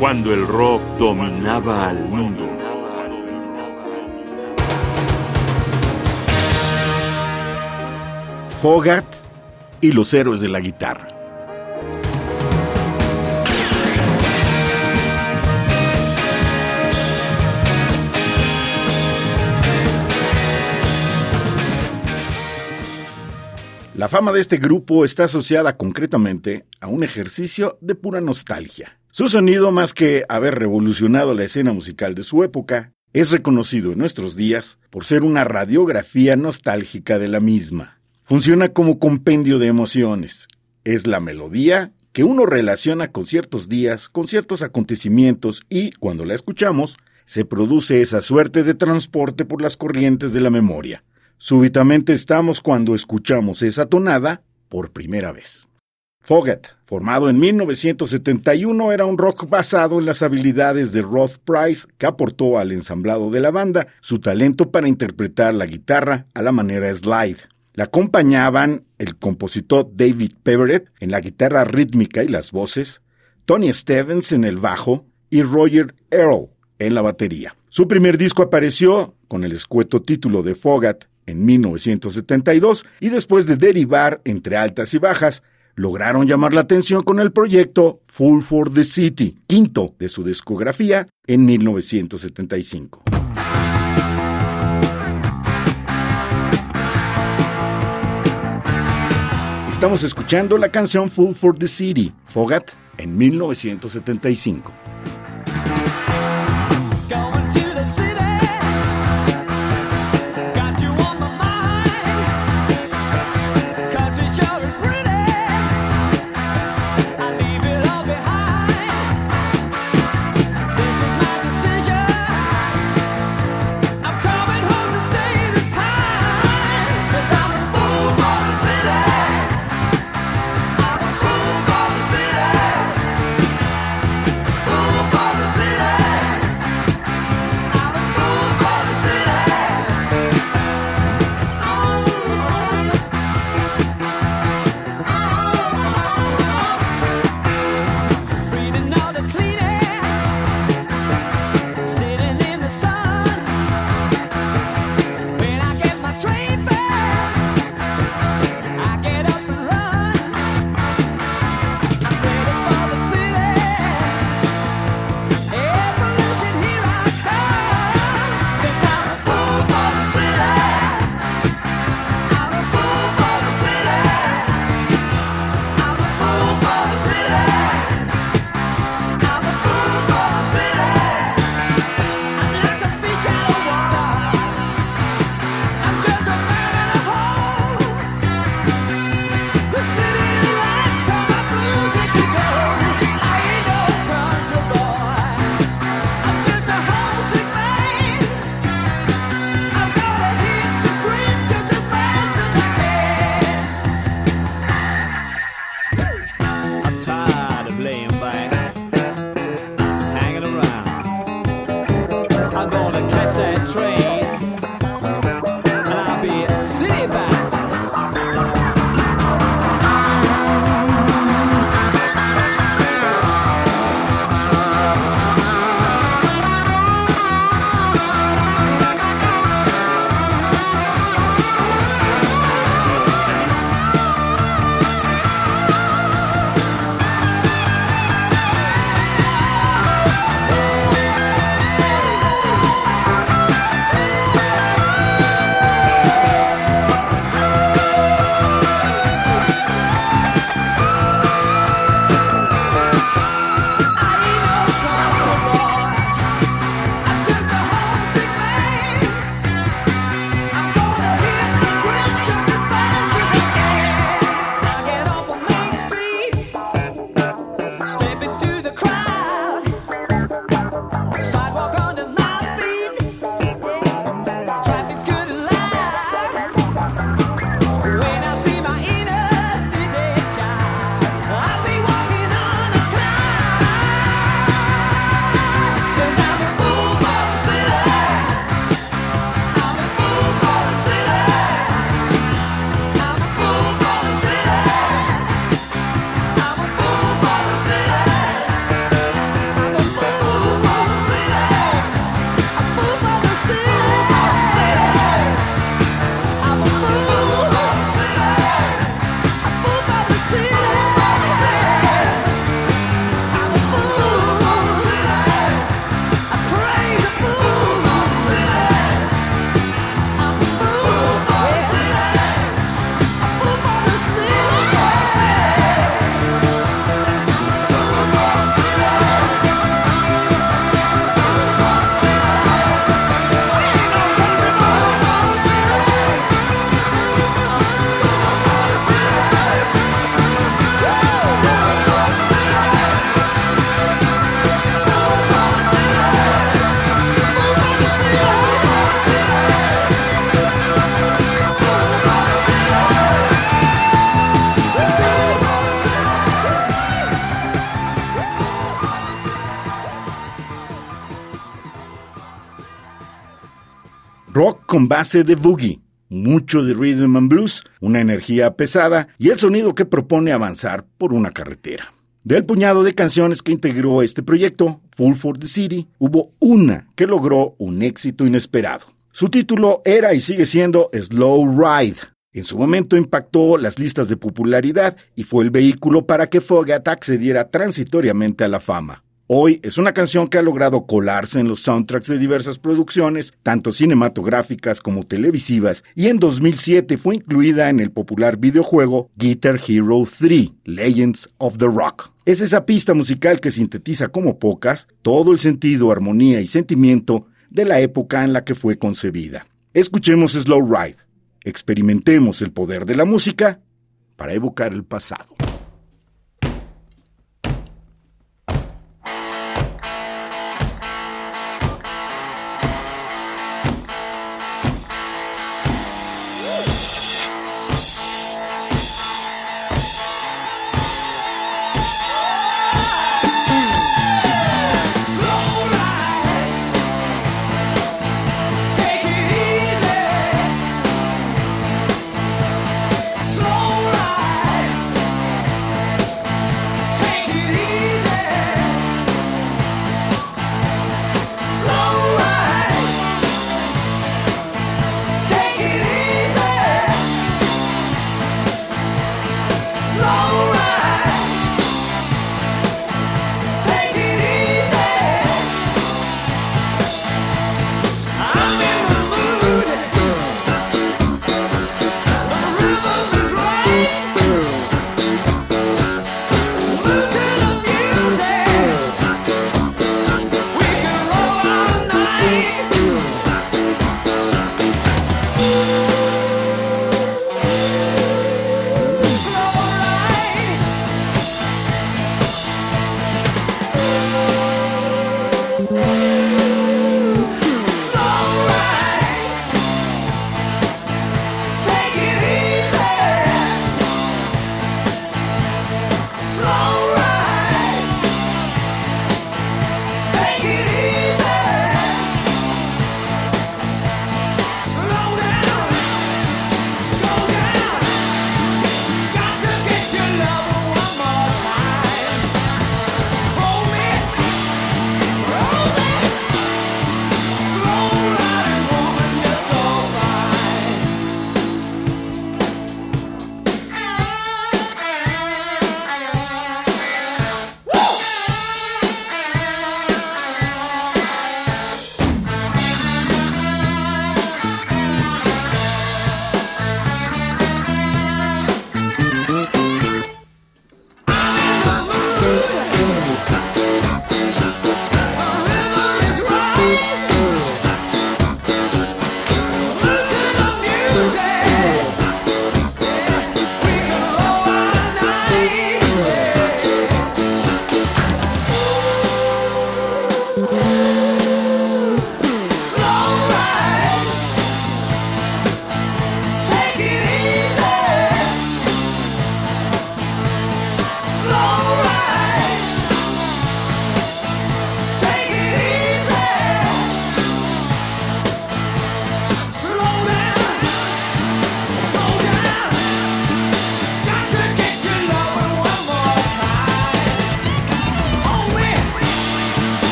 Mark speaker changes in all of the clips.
Speaker 1: cuando el rock dominaba al mundo.
Speaker 2: Fogat y los héroes de la guitarra. La fama de este grupo está asociada concretamente a un ejercicio de pura nostalgia. Su sonido, más que haber revolucionado la escena musical de su época, es reconocido en nuestros días por ser una radiografía nostálgica de la misma. Funciona como compendio de emociones. Es la melodía que uno relaciona con ciertos días, con ciertos acontecimientos y, cuando la escuchamos, se produce esa suerte de transporte por las corrientes de la memoria. Súbitamente estamos cuando escuchamos esa tonada por primera vez. Fogat, formado en 1971, era un rock basado en las habilidades de Roth Price que aportó al ensamblado de la banda su talento para interpretar la guitarra a la manera slide. La acompañaban el compositor David Peverett en la guitarra rítmica y las voces, Tony Stevens en el bajo y Roger Earl en la batería. Su primer disco apareció con el escueto título de Fogat en 1972 y después de derivar entre altas y bajas, lograron llamar la atención con el proyecto Full for the City, quinto de su discografía, en 1975. Estamos escuchando la canción Full for the City, Fogat, en 1975. Con base de boogie, mucho de rhythm and blues, una energía pesada y el sonido que propone avanzar por una carretera. Del puñado de canciones que integró este proyecto, Full for the City, hubo una que logró un éxito inesperado. Su título era y sigue siendo Slow Ride. En su momento impactó las listas de popularidad y fue el vehículo para que Fogat accediera transitoriamente a la fama. Hoy es una canción que ha logrado colarse en los soundtracks de diversas producciones, tanto cinematográficas como televisivas, y en 2007 fue incluida en el popular videojuego Guitar Hero 3, Legends of the Rock. Es esa pista musical que sintetiza como pocas todo el sentido, armonía y sentimiento de la época en la que fue concebida. Escuchemos Slow Ride, experimentemos el poder de la música para evocar el pasado.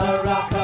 Speaker 3: rock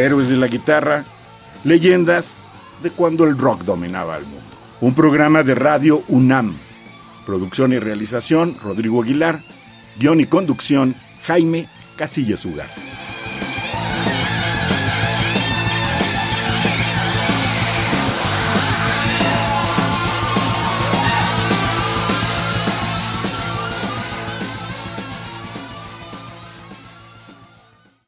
Speaker 3: Héroes de la guitarra, leyendas de cuando el rock dominaba el mundo. Un programa de radio UNAM. Producción y realización, Rodrigo Aguilar. Guión y conducción, Jaime Casillas Ugarte.